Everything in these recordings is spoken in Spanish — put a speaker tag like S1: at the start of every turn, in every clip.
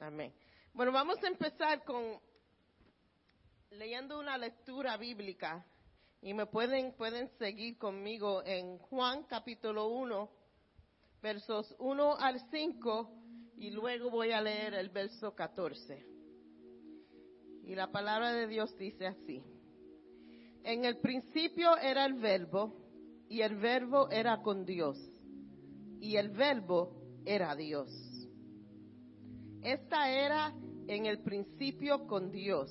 S1: Amén. Bueno, vamos a empezar con leyendo una lectura bíblica y me pueden, pueden seguir conmigo en Juan capítulo 1, versos 1 al 5 y luego voy a leer el verso 14. Y la palabra de Dios dice así. En el principio era el verbo y el verbo era con Dios y el verbo era Dios. Esta era en el principio con Dios.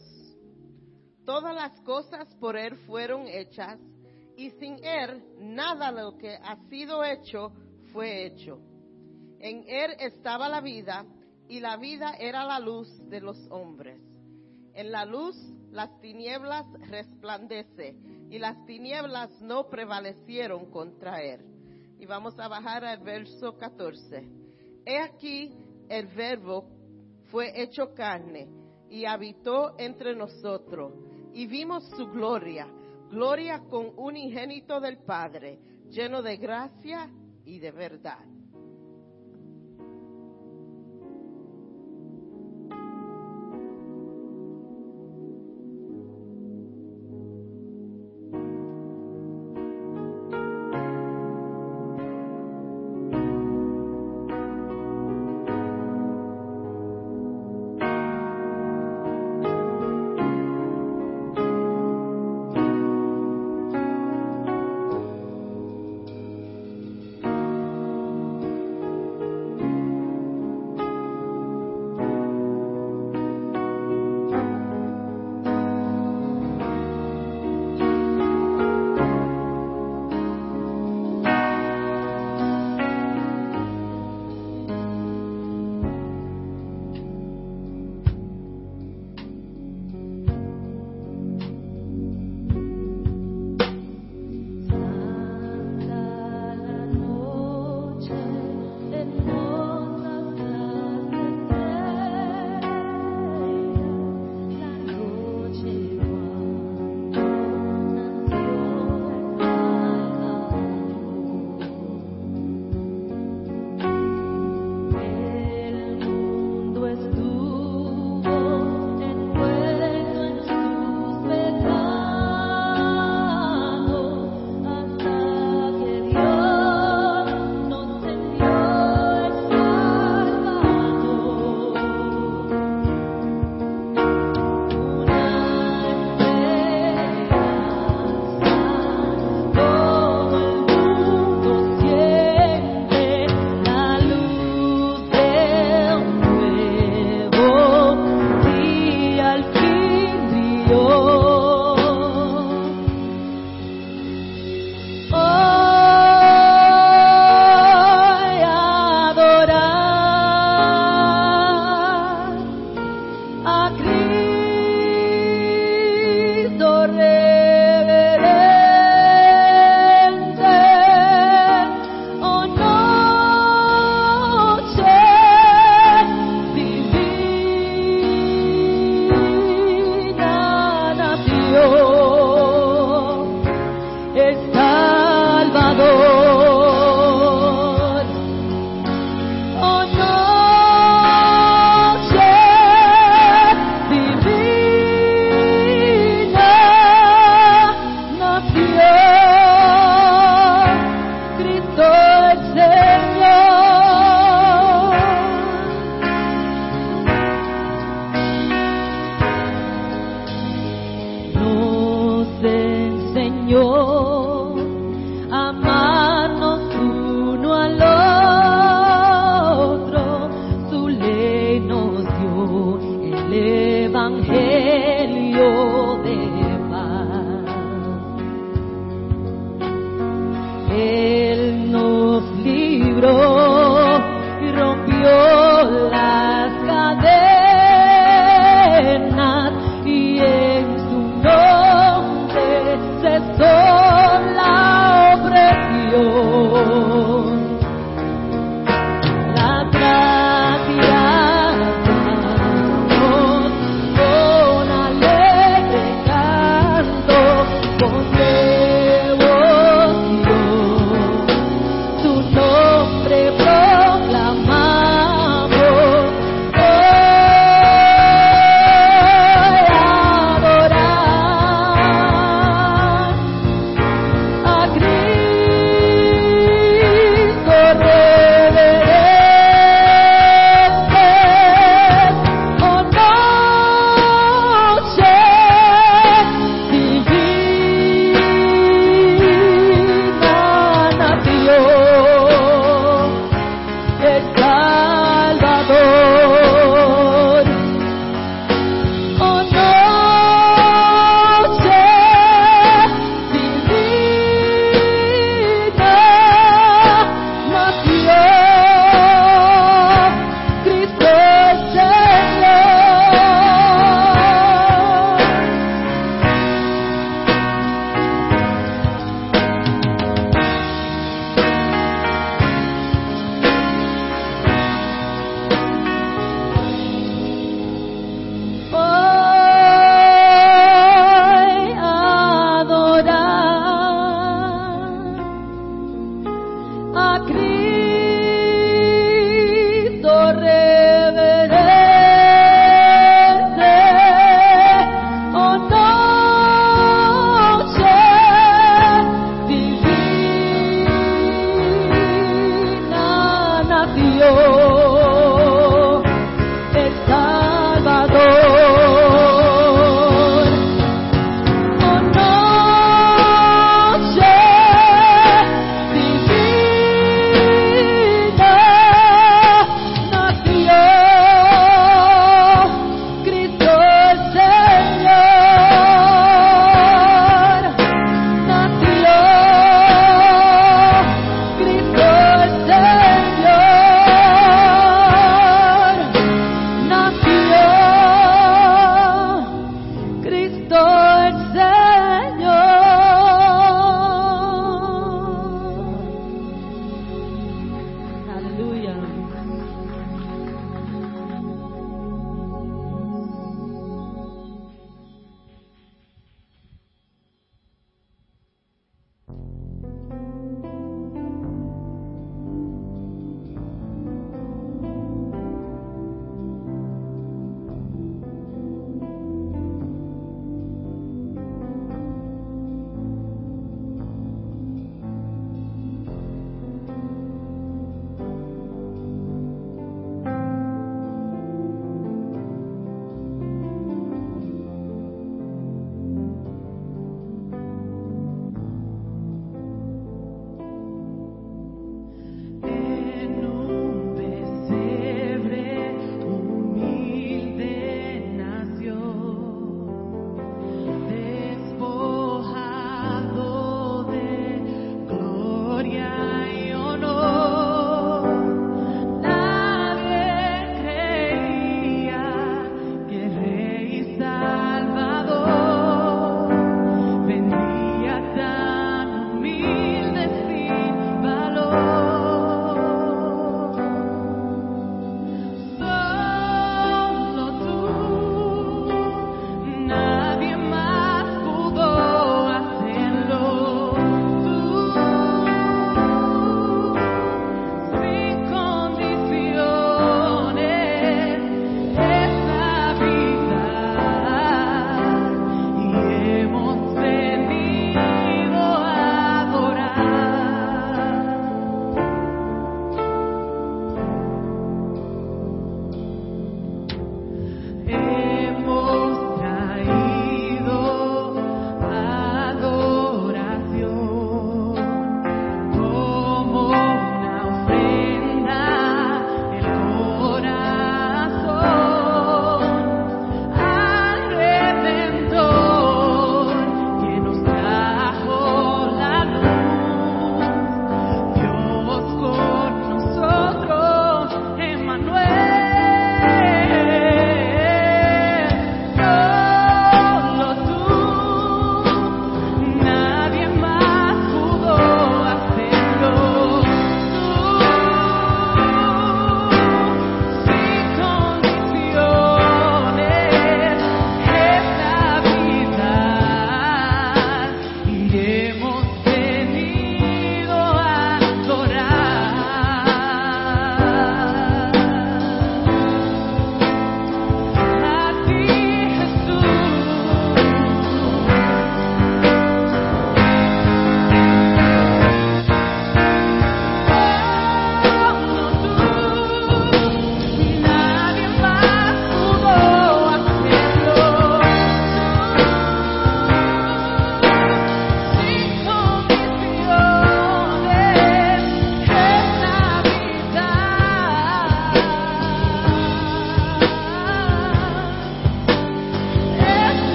S1: Todas las cosas por Él fueron hechas y sin Él nada lo que ha sido hecho fue hecho. En Él estaba la vida y la vida era la luz de los hombres. En la luz las tinieblas resplandece y las tinieblas no prevalecieron contra Él. Y vamos a bajar al verso 14. He aquí el verbo fue hecho carne y habitó entre nosotros y vimos su gloria, gloria con un unigénito del Padre, lleno de gracia y de verdad.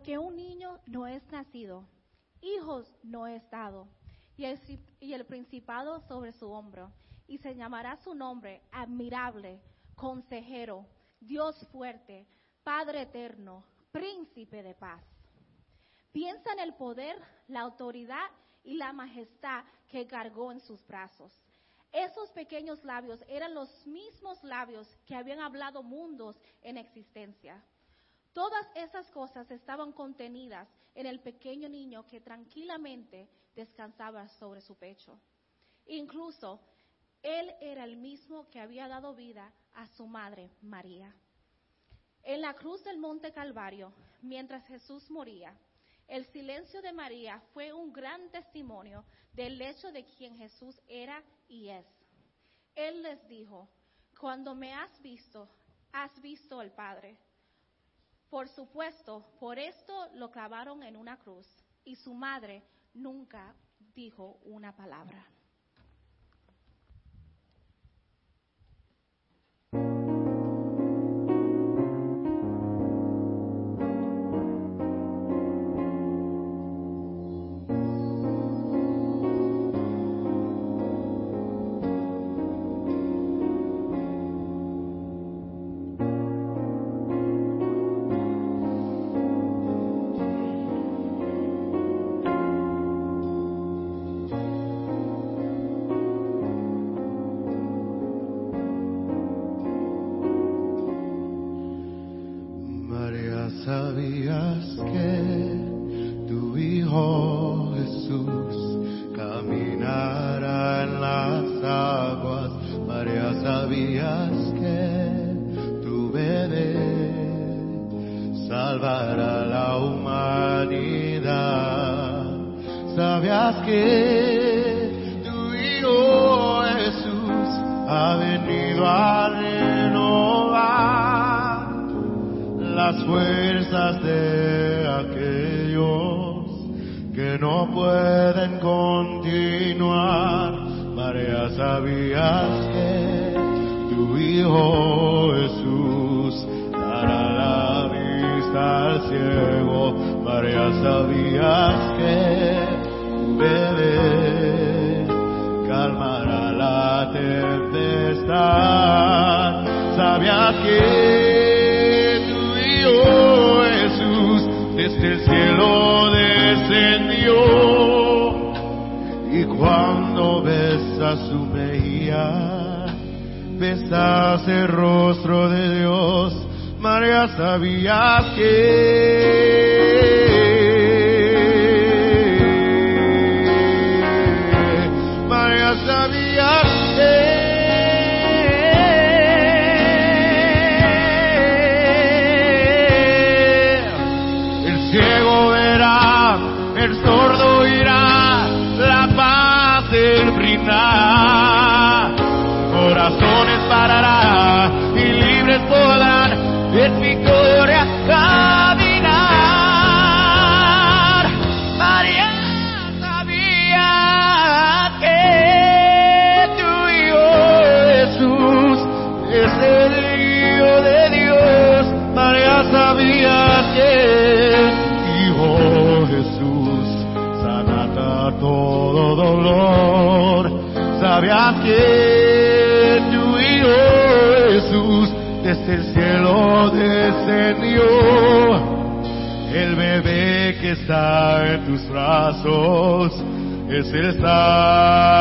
S2: Porque un niño no es nacido, hijos no es dado, y el, y el principado sobre su hombro, y se llamará su nombre admirable, consejero, Dios fuerte, Padre eterno, príncipe de paz. Piensa en el poder, la autoridad y la majestad que cargó en sus brazos. Esos pequeños labios eran los mismos labios que habían hablado mundos en existencia. Todas esas cosas estaban contenidas en el pequeño niño que tranquilamente descansaba sobre su pecho. Incluso él era el mismo que había dado vida a su madre María. En la cruz del Monte Calvario, mientras Jesús moría, el silencio de María fue un gran testimonio del hecho de quien Jesús era y es. Él les dijo, cuando me has visto, has visto al Padre. Por supuesto, por esto lo clavaron en una cruz y su madre nunca dijo una palabra.
S3: sabía que Jesús. Desde el cielo descendió. Y cuando besas su mejilla, besas el rostro de Dios, María sabía que aquel tu hijo Jesús desde el cielo descendió. El bebé que está en tus brazos es el salvador.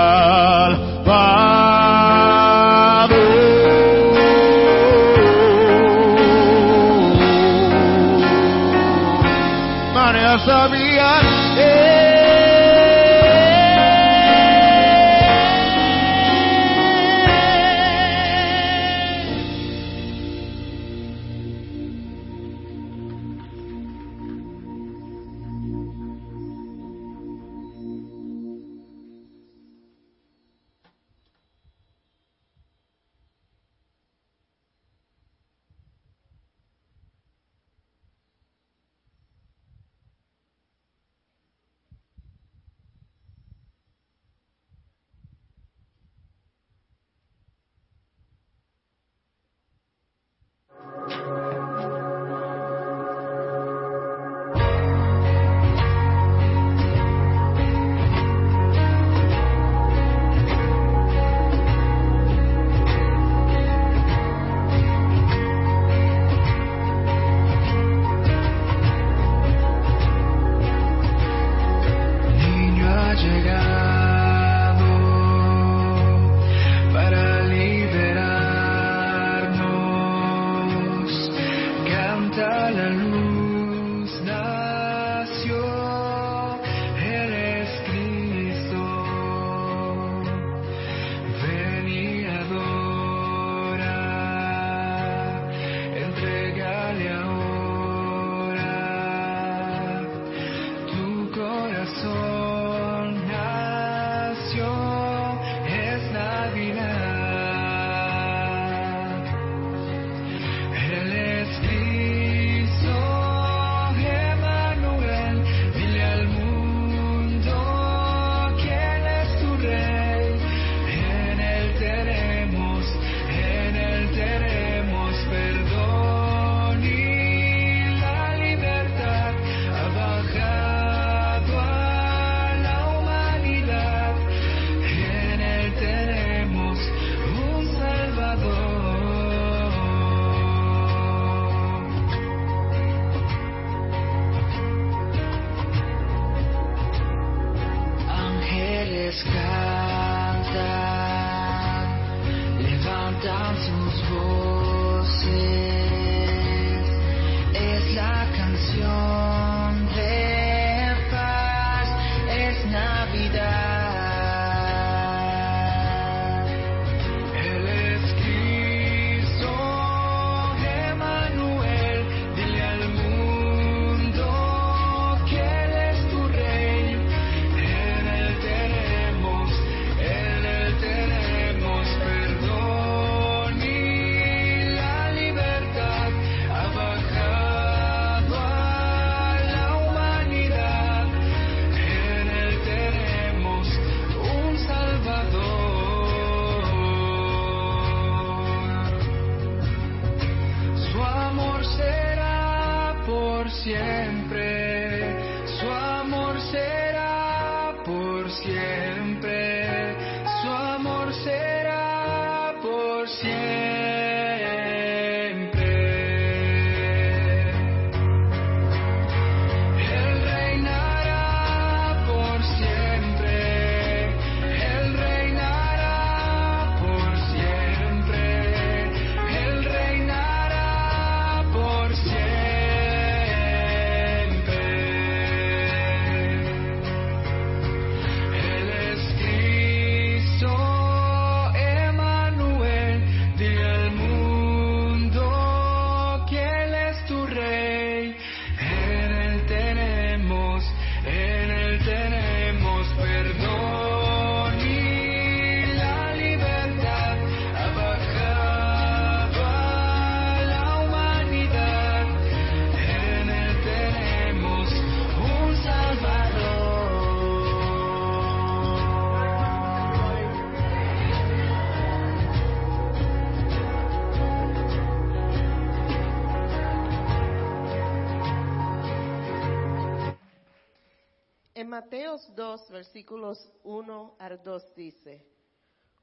S1: En Mateos 2, versículos 1 al 2 dice,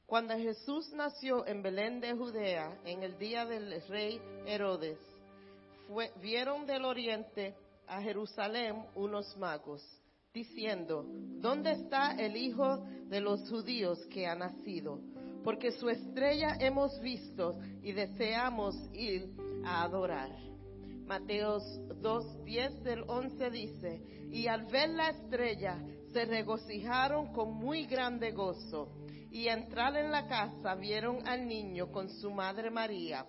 S1: Cuando Jesús nació en Belén de Judea, en el día del rey Herodes, vieron del oriente a Jerusalén unos magos, diciendo, ¿dónde está el Hijo de los judíos que ha nacido? Porque su estrella hemos visto y deseamos ir a adorar. Mateos 2, 10 del 11 dice, y al ver la estrella se regocijaron con muy grande gozo, y entrar en la casa vieron al niño con su madre María,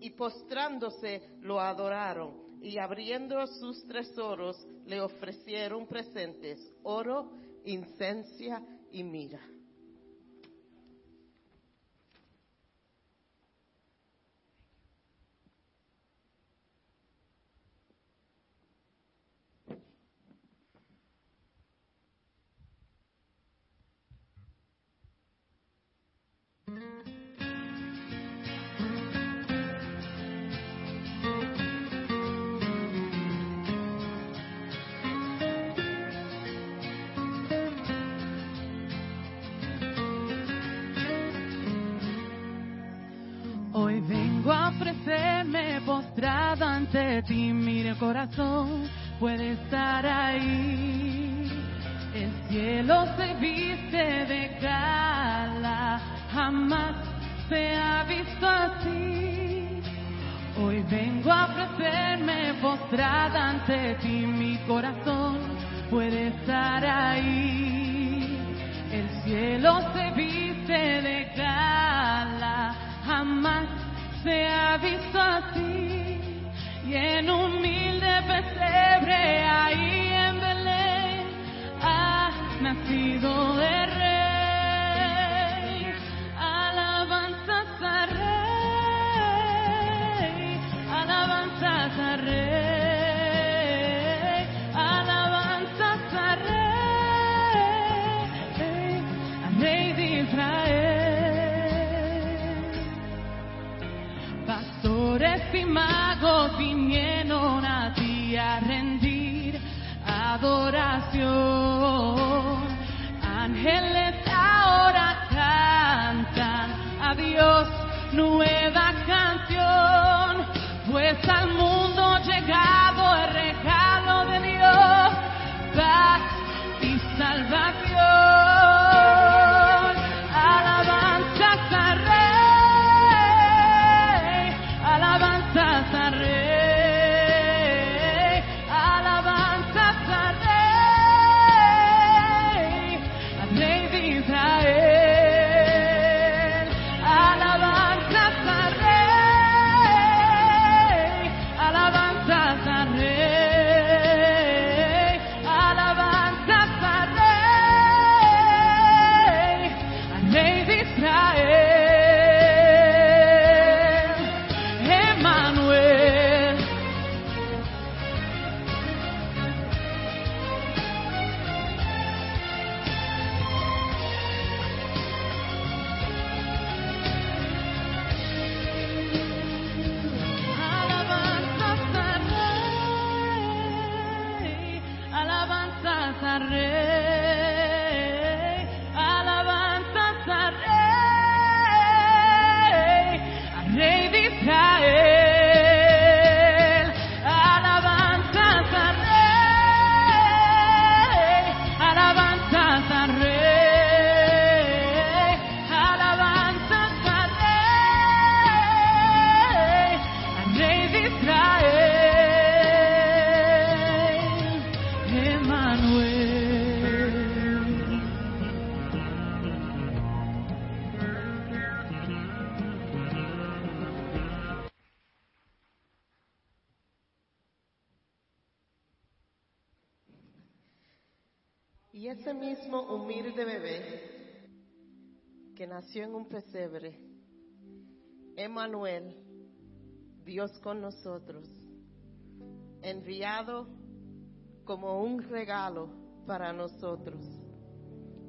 S1: y postrándose lo adoraron, y abriendo sus tesoros le ofrecieron presentes, oro, incencia y mira.
S4: Ante ti, mire corazón, puede estar ahí. El cielo se viste de gala, jamás se ha visto así. Hoy vengo a ofrecerme postrada ante ti, mi corazón puede estar ahí. El cielo se viste de gala, jamás se ha visto así. Y en humilde pesebre ahí en Belén ha nacido el
S1: you. Que nació en un pesebre, Emmanuel, Dios con nosotros, enviado como un regalo para nosotros,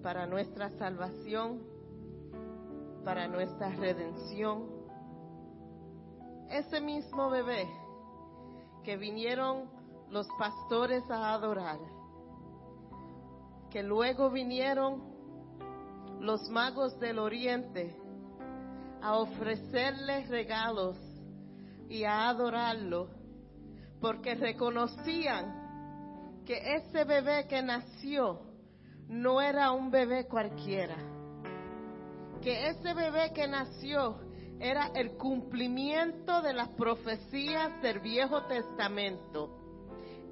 S1: para nuestra salvación, para nuestra redención. Ese mismo bebé que vinieron los pastores a adorar que luego vinieron los magos del oriente a ofrecerle regalos y a adorarlo, porque reconocían que ese bebé que nació no era un bebé cualquiera, que ese bebé que nació era el cumplimiento de las profecías del Viejo Testamento.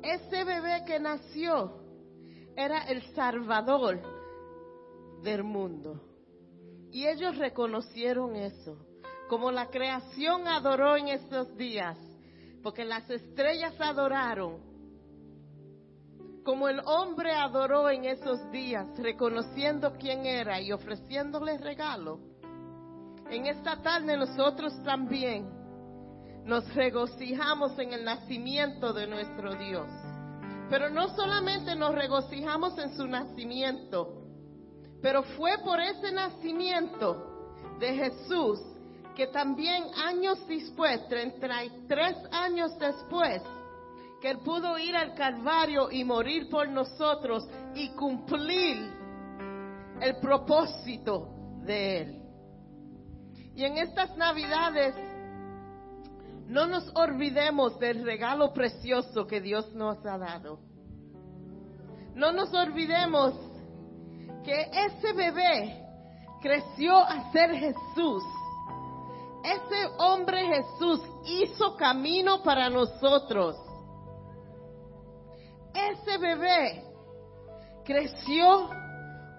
S1: Ese bebé que nació era el Salvador del mundo. Y ellos reconocieron eso, como la creación adoró en esos días, porque las estrellas adoraron, como el hombre adoró en esos días, reconociendo quién era y ofreciéndole regalo. En esta tarde nosotros también nos regocijamos en el nacimiento de nuestro Dios. Pero no solamente nos regocijamos en su nacimiento, pero fue por ese nacimiento de Jesús que también años después, 33 años después, que Él pudo ir al Calvario y morir por nosotros y cumplir el propósito de Él. Y en estas Navidades no nos olvidemos del regalo precioso que Dios nos ha dado. No nos olvidemos que ese bebé creció a ser Jesús, Ese hombre Jesús hizo camino para nosotros. Ese bebé creció,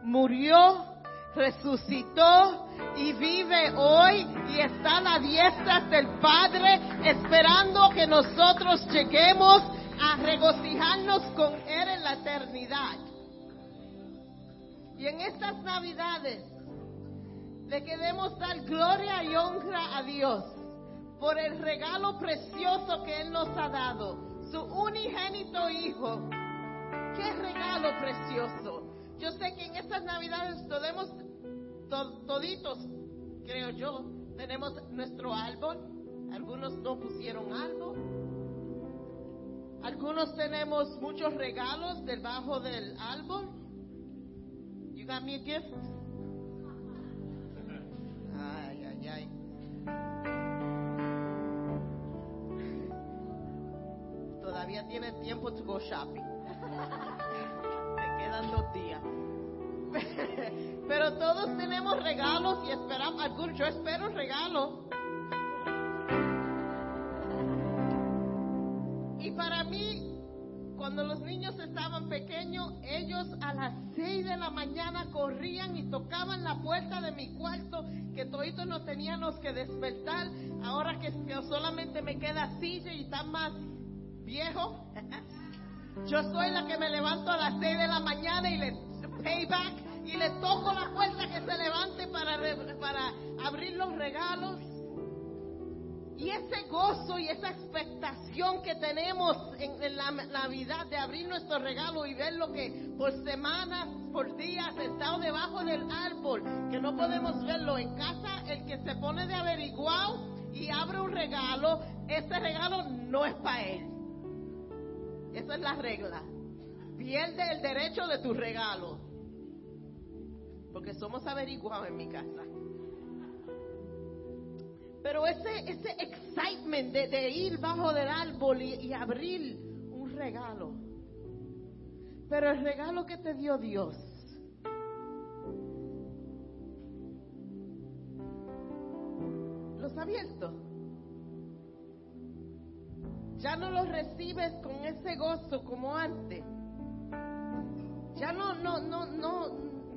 S1: murió, resucitó y vive hoy y está a la diestra del Padre esperando que nosotros lleguemos a regocijarnos con Él en la eternidad. Y en estas navidades le queremos dar gloria y honra a Dios por el regalo precioso que Él nos ha dado, su unigénito Hijo. ¡Qué regalo precioso! Yo sé que en estas navidades podemos, to- toditos, creo yo, tenemos nuestro árbol. Algunos no pusieron árbol. Algunos tenemos muchos regalos debajo del árbol. Got me a gift? Ay, ay, ay. Todavía tiene tiempo to go shopping. Te quedan dos días. Pero todos tenemos regalos y esperamos, algún, yo espero regalo. Cuando los niños estaban pequeños, ellos a las 6 de la mañana corrían y tocaban la puerta de mi cuarto, que toditos nos teníamos que despertar. Ahora que, solamente me queda silla y está más viejo, yo soy la que me levanto a las 6 de la mañana y le payback y le toco la puerta que se levante para, para abrir los regalos. Y ese gozo y esa expectación que tenemos en, la Navidad de abrir nuestro regalo y ver lo que por semanas, por días, sentado debajo del árbol, que no podemos verlo en casa, el que se pone de averiguado y abre un regalo, ese regalo no es para él. Esa es la regla. Pierde el derecho de tu regalo. Porque somos averiguados en mi casa. Pero ese, ese excitement de, de ir bajo del árbol y, abrir un regalo. Pero el regalo que te dio Dios. ¿Lo has abierto? Ya no lo recibes con ese gozo como antes. Ya no, no, no, no,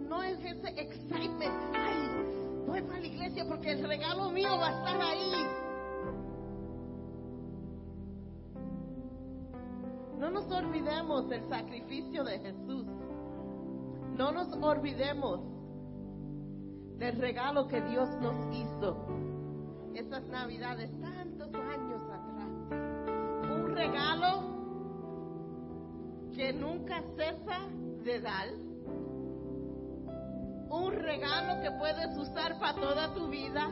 S1: no es ese excitement. Ay, voy para la iglesia porque el regalo mío va a estar ahí. No nos olvidemos del sacrificio de Jesús. No nos olvidemos del regalo que Dios nos hizo. Esas navidades, tantos años atrás. Un regalo que nunca cesa de dar. Un regalo que puedes usar para toda tu vida.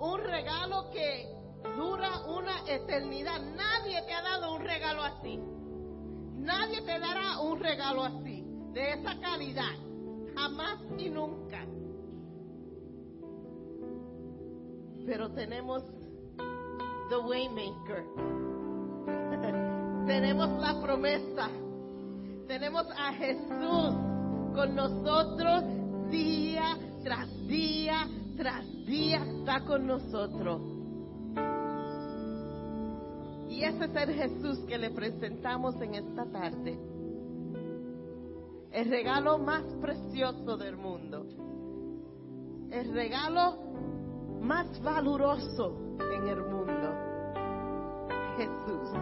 S1: Un regalo que dura una eternidad. Nadie te ha dado un regalo así. Nadie te dará un regalo así, de esa calidad. Jamás y nunca. Pero tenemos the Waymaker. tenemos la promesa. Tenemos a Jesús con nosotros día tras día tras día. Está con nosotros. Y ese es el Jesús que le presentamos en esta tarde. El regalo más precioso del mundo. El regalo más valoroso en el mundo. Jesús.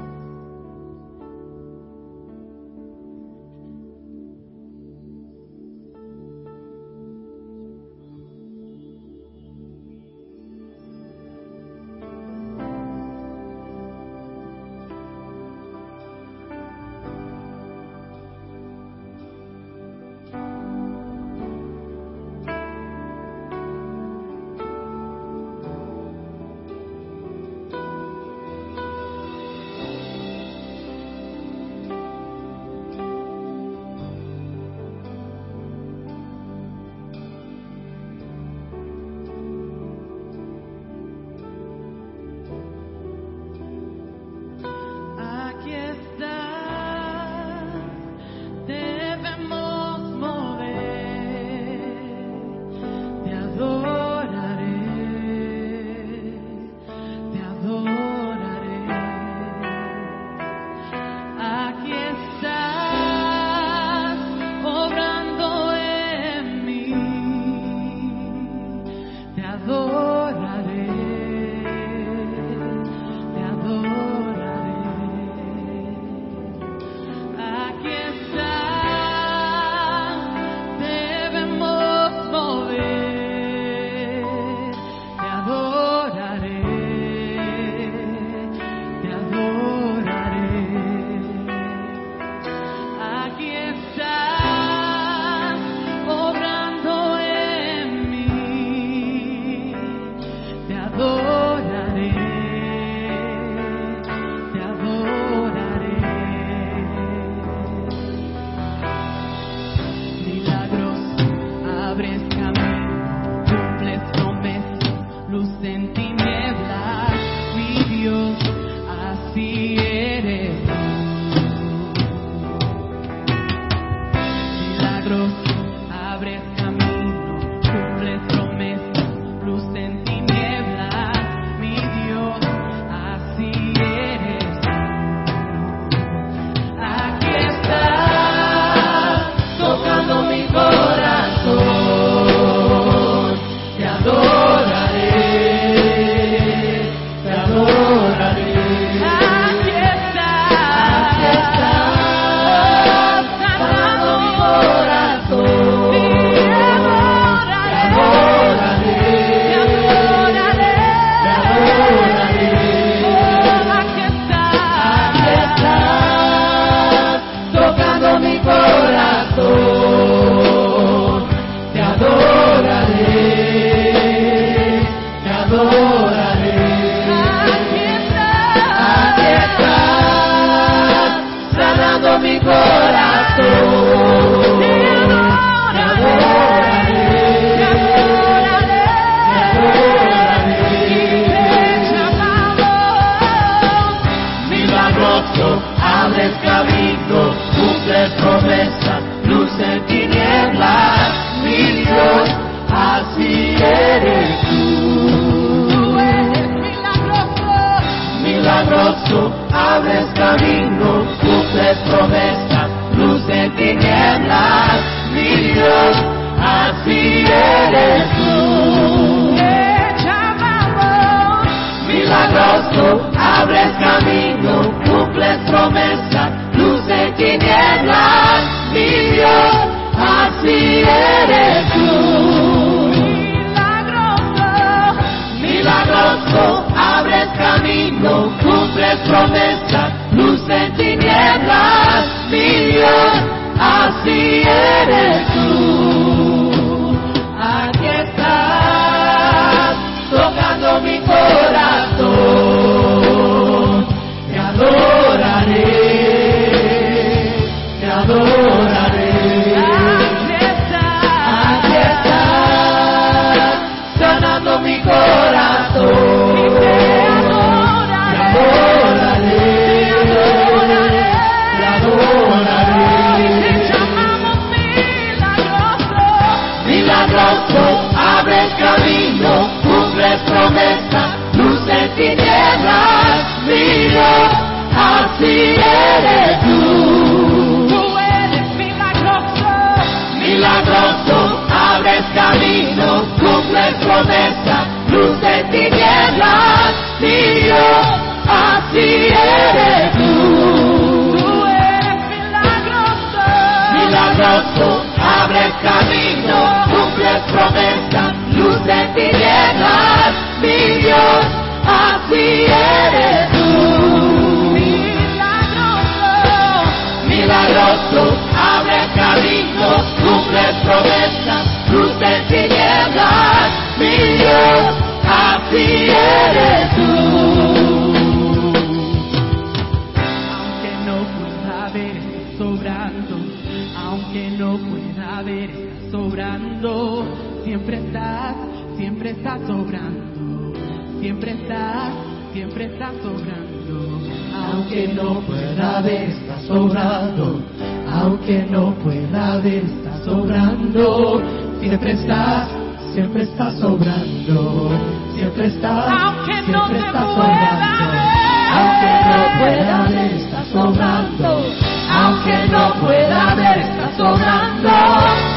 S4: Sobrando.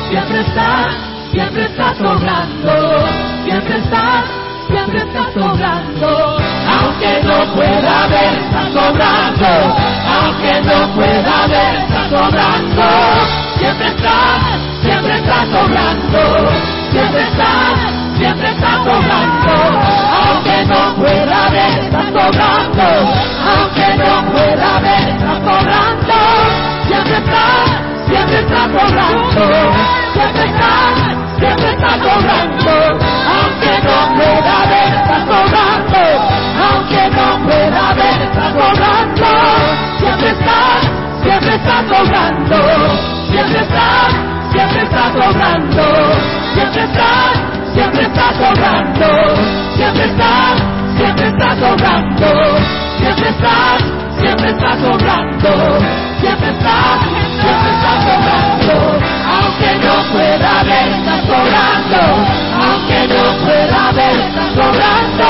S4: Siempre estás, siempre estás sobrando. Siempre estás, siempre estás sobrando.
S5: Aunque no pueda ver, está sobrando. Aunque no pueda ver, está sobrando. Siempre estás, siempre estás sobrando. Siempre estás, siempre estás sobrando. Aunque no pueda ver, está sobrando. Aunque no pueda ver, está sobrando. Siempre estás, siempre sobrando. Siempre estás, siempre sobrando. Aunque no pueda ver, está sobrando. Aunque no pueda ver, está sobrando. Siempre estás, siempre estás sobrando. Siempre estás, siempre estás sobrando. Siempre estás, siempre estás sobrando. Siempre estás, siempre estás sobrando. Siempre estás, siempre estás sobrando. Siempre estás, siempre estás sobrando. Aunque no pueda ver, está sobrando. Aunque no pueda ver, está sobrando.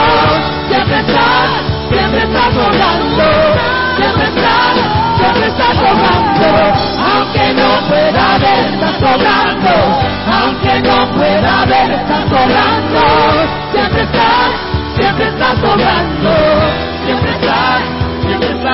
S5: Siempre estás, siempre estás sobrando. Siempre estás, siempre estás sobrando. Aunque no pueda ver, está sobrando. Aunque no pueda ver, está sobrando. Siempre estás, siempre estás sobrando.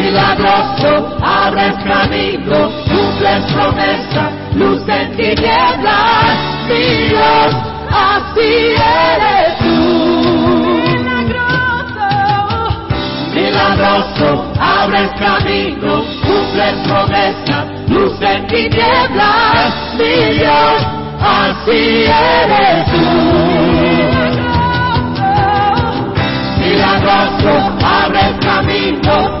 S4: milagroso,
S5: abres camino, cumples promesa, luz en tinieblas, mi Dios, así eres tú.
S4: Milagroso,
S5: milagroso, abres camino, cumples promesa, luz en tinieblas, mi Dios, así eres tú. Milagroso, abres camino,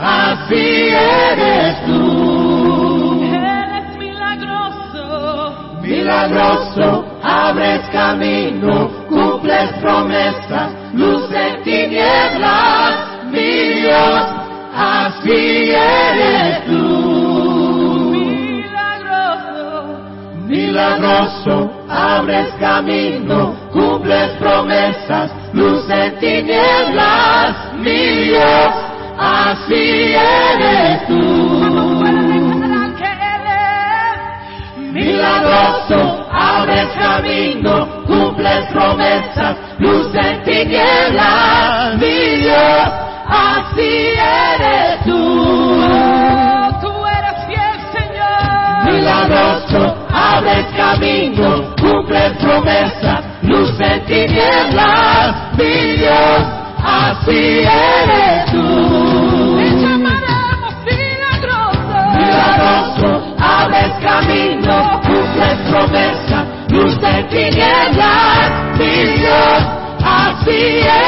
S5: Así eres tú. Eres milagroso,
S4: milagroso,
S5: abres camino, cumples promesas, luz en tinieblas, mi Dios, así eres tú.
S4: Milagroso,
S5: milagroso, abres camino, cumples promesas, luz en tinieblas, mi Dios así eres tú. Milagroso, abres camino, cumples promesas, luz en tinieblas, mi así eres tú.
S4: Tú eres fiel, Señor.
S5: Milagroso, abres camino, cumples promesas, luz en tinieblas, mi Dios, así eres Jesus, I see it.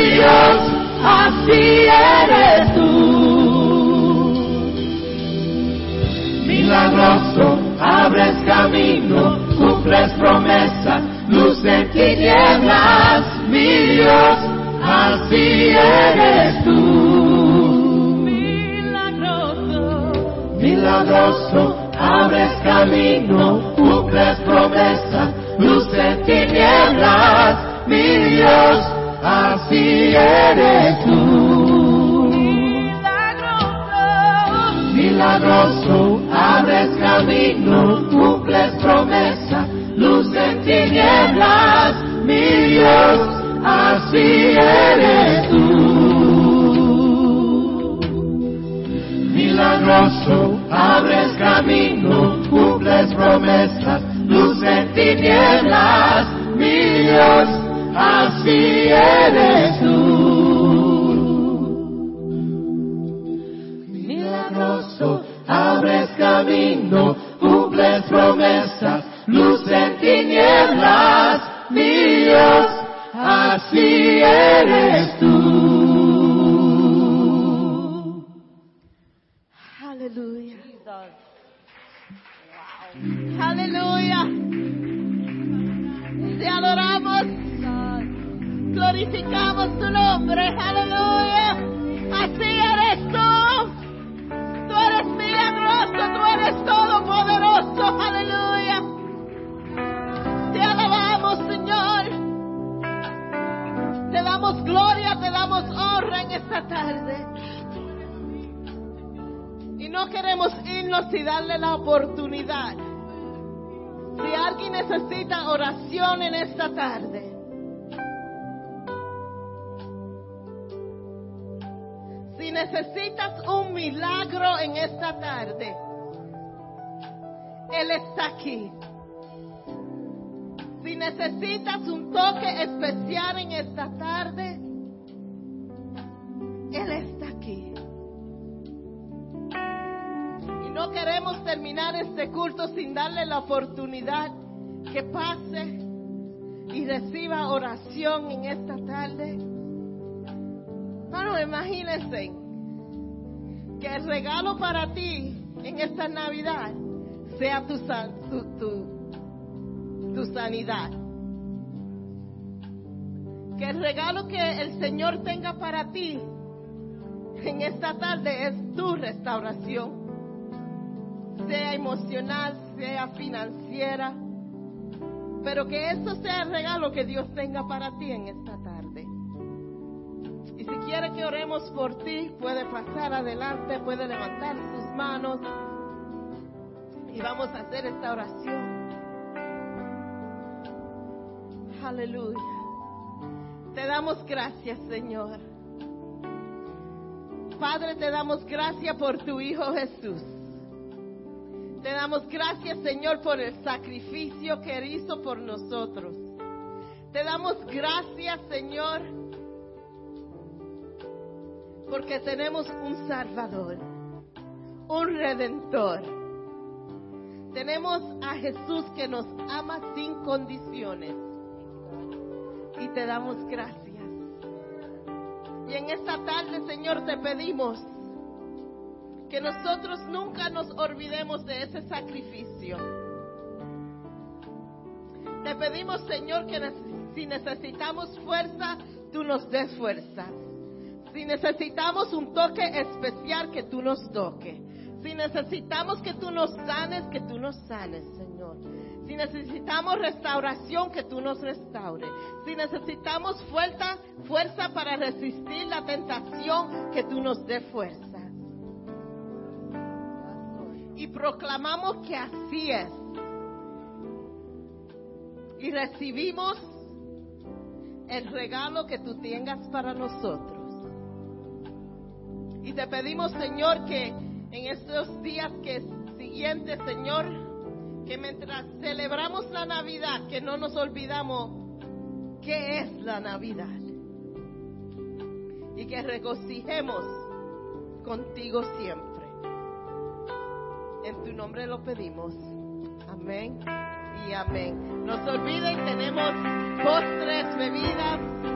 S5: Dios así. Milagroso,
S4: Milagroso,
S5: abres camino, cumples promesas, luz en tinieblas, mi Dios, así eres tú.
S4: Milagroso,
S5: abres camino, cumples promesas, luz en tinieblas, mi Dios, así eres tú. Cumples promesas, luz en tinieblas, mi Dios, así eres tú.
S1: Aleluya. Aleluya. Te adoramos. Glorificamos tu nombre. Aleluya. Así eres tú. Eres milagroso. Tú eres todopoderoso. Aleluya. Te alabamos, Señor. Te damos gloria, te damos honra en esta tarde. Y no queremos irnos y darle la oportunidad. Si alguien necesita oración en esta tarde, necesitas un milagro en esta tarde, Él está aquí. Si necesitas un toque especial en esta tarde, Él está aquí. Y no queremos terminar este culto sin darle la oportunidad que pase y reciba oración en esta tarde. Bueno, imagínense que el regalo para ti en esta Navidad sea tu, san- tu, tu, tu sanidad. Que el regalo que el Señor tenga para ti en esta tarde es tu restauración sea emocional, sea financiera, pero que eso sea el regalo que Dios tenga para ti en esta. Si quiere que oremos por ti, puede pasar adelante, puede levantar sus manos y vamos a hacer esta oración. Aleluya. Te damos gracias, Señor. Padre, te damos gracias por tu Hijo Jesús. Te damos gracias, Señor, por el sacrificio que Él hizo por nosotros. Te damos gracias, Señor, porque tenemos un Salvador, un Redentor. Tenemos a Jesús que nos ama sin condiciones. Y te damos gracias. Y en esta tarde, Señor, te pedimos que nosotros nunca nos olvidemos de ese sacrificio. Te pedimos, Señor, que si necesitamos fuerza, tú nos des fuerza. Si necesitamos un toque especial, que tú nos toques. Si necesitamos que tú nos sanes, que tú nos sanes, Señor. Si necesitamos restauración, que tú nos restaures. Si necesitamos fuerza, fuerza para resistir la tentación, que tú nos dé fuerza. Y proclamamos que así es. Y recibimos el regalo que tú tengas para nosotros. Y te pedimos, Señor, que en estos días que siguientes, Señor, que mientras celebramos la Navidad, que no nos olvidamos qué es la Navidad. Y que regocijemos contigo siempre. En tu nombre lo pedimos. Amén y amén. No se olviden, tenemos postres, bebidas